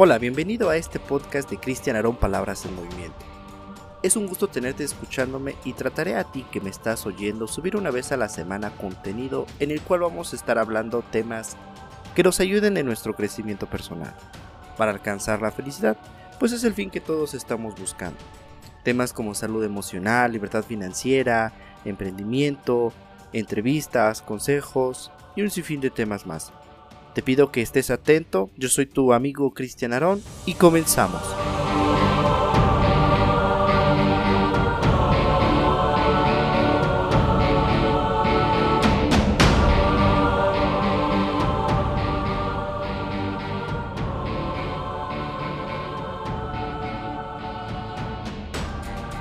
Hola, bienvenido a este podcast de Cristian Arón Palabras en Movimiento. Es un gusto tenerte escuchándome y trataré a ti que me estás oyendo subir una vez a la semana contenido en el cual vamos a estar hablando temas que nos ayuden en nuestro crecimiento personal. Para alcanzar la felicidad, pues es el fin que todos estamos buscando. Temas como salud emocional, libertad financiera, emprendimiento, entrevistas, consejos y un sinfín de temas más. Te pido que estés atento, yo soy tu amigo Cristian Arón y comenzamos.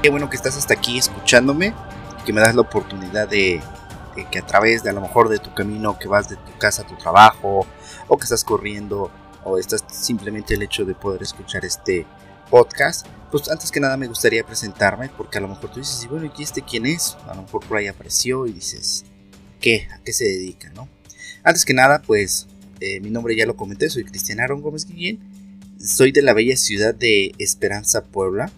Qué bueno que estás hasta aquí escuchándome, que me das la oportunidad de, que a través de a lo mejor de tu camino que vas de tu casa a tu trabajo o que estás corriendo o estás simplemente el hecho de poder escuchar este podcast, pues antes que nada me gustaría presentarme porque a lo mejor tú dices, y bueno, ¿y este quién es? A lo mejor por ahí apareció y dices, ¿qué? ¿A qué se dedica? ¿no? Antes que nada, pues eh, mi nombre ya lo comenté, soy Cristian Aaron Gómez Guillén, soy de la bella ciudad de Esperanza, Puebla,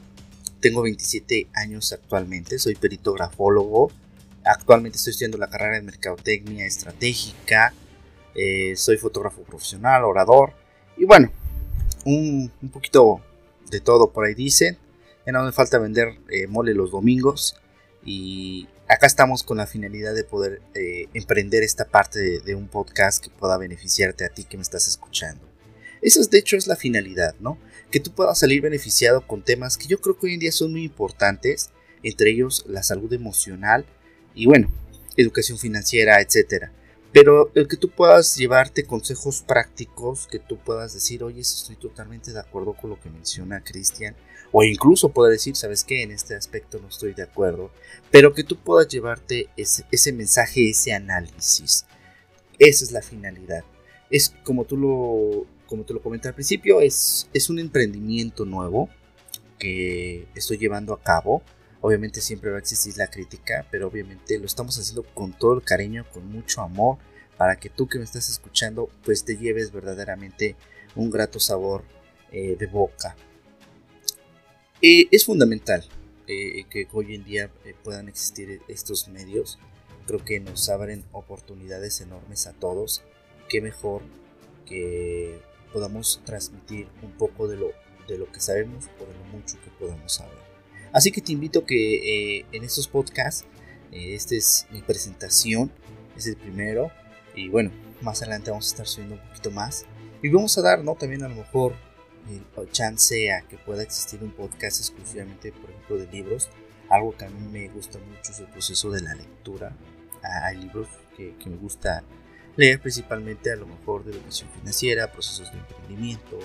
tengo 27 años actualmente, soy perito grafólogo, actualmente estoy estudiando la carrera de Mercadotecnia Estratégica, eh, soy fotógrafo profesional, orador y bueno, un, poquito de todo por ahí dicen. Ya no me falta vender eh, mole los domingos y acá estamos con la finalidad de poder eh, emprender esta parte de, de, un podcast que pueda beneficiarte a ti que me estás escuchando. Esa es de hecho es la finalidad, ¿no? Que tú puedas salir beneficiado con temas que yo creo que hoy en día son muy importantes, entre ellos la salud emocional y bueno, educación financiera, etcétera. Pero el que tú puedas llevarte consejos prácticos, que tú puedas decir, oye, estoy totalmente de acuerdo con lo que menciona Cristian, o incluso poder decir, sabes qué, en este aspecto no estoy de acuerdo, pero que tú puedas llevarte ese, ese mensaje, ese análisis. Esa es la finalidad. Es como tú lo, como te lo comenté al principio, es, es un emprendimiento nuevo que estoy llevando a cabo Obviamente siempre va a existir la crítica, pero obviamente lo estamos haciendo con todo el cariño, con mucho amor, para que tú que me estás escuchando, pues te lleves verdaderamente un grato sabor eh, de boca. Eh, es fundamental eh, que hoy en día puedan existir estos medios. Creo que nos abren oportunidades enormes a todos. Qué mejor que podamos transmitir un poco de lo, de lo que sabemos o de lo mucho que podamos saber. Así que te invito que eh, en estos podcasts, eh, esta es mi presentación, es el primero, y bueno, más adelante vamos a estar subiendo un poquito más. Y vamos a dar, ¿no? También a lo mejor eh, chance a que pueda existir un podcast exclusivamente, por ejemplo, de libros. Algo que a mí me gusta mucho es el proceso de la lectura. Ah, hay libros que, que me gusta leer principalmente a lo mejor de educación financiera, procesos de emprendimiento,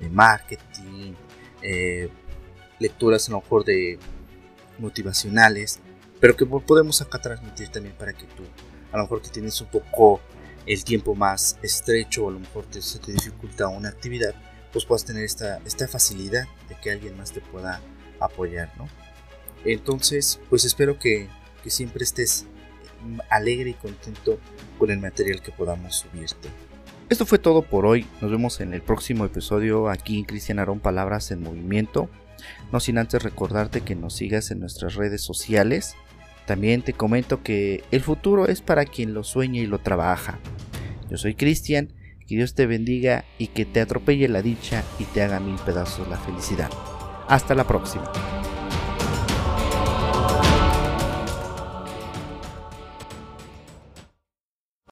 de marketing, eh, lecturas a lo mejor de motivacionales, pero que podemos acá transmitir también para que tú, a lo mejor que tienes un poco el tiempo más estrecho o a lo mejor te, se te dificulta una actividad, pues puedas tener esta, esta facilidad de que alguien más te pueda apoyar, ¿no? Entonces, pues espero que, que siempre estés alegre y contento con el material que podamos subirte. Esto fue todo por hoy. Nos vemos en el próximo episodio aquí en Cristian Arón Palabras en Movimiento. No sin antes recordarte que nos sigas en nuestras redes sociales. También te comento que el futuro es para quien lo sueña y lo trabaja. Yo soy Cristian, que Dios te bendiga y que te atropelle la dicha y te haga mil pedazos la felicidad. Hasta la próxima.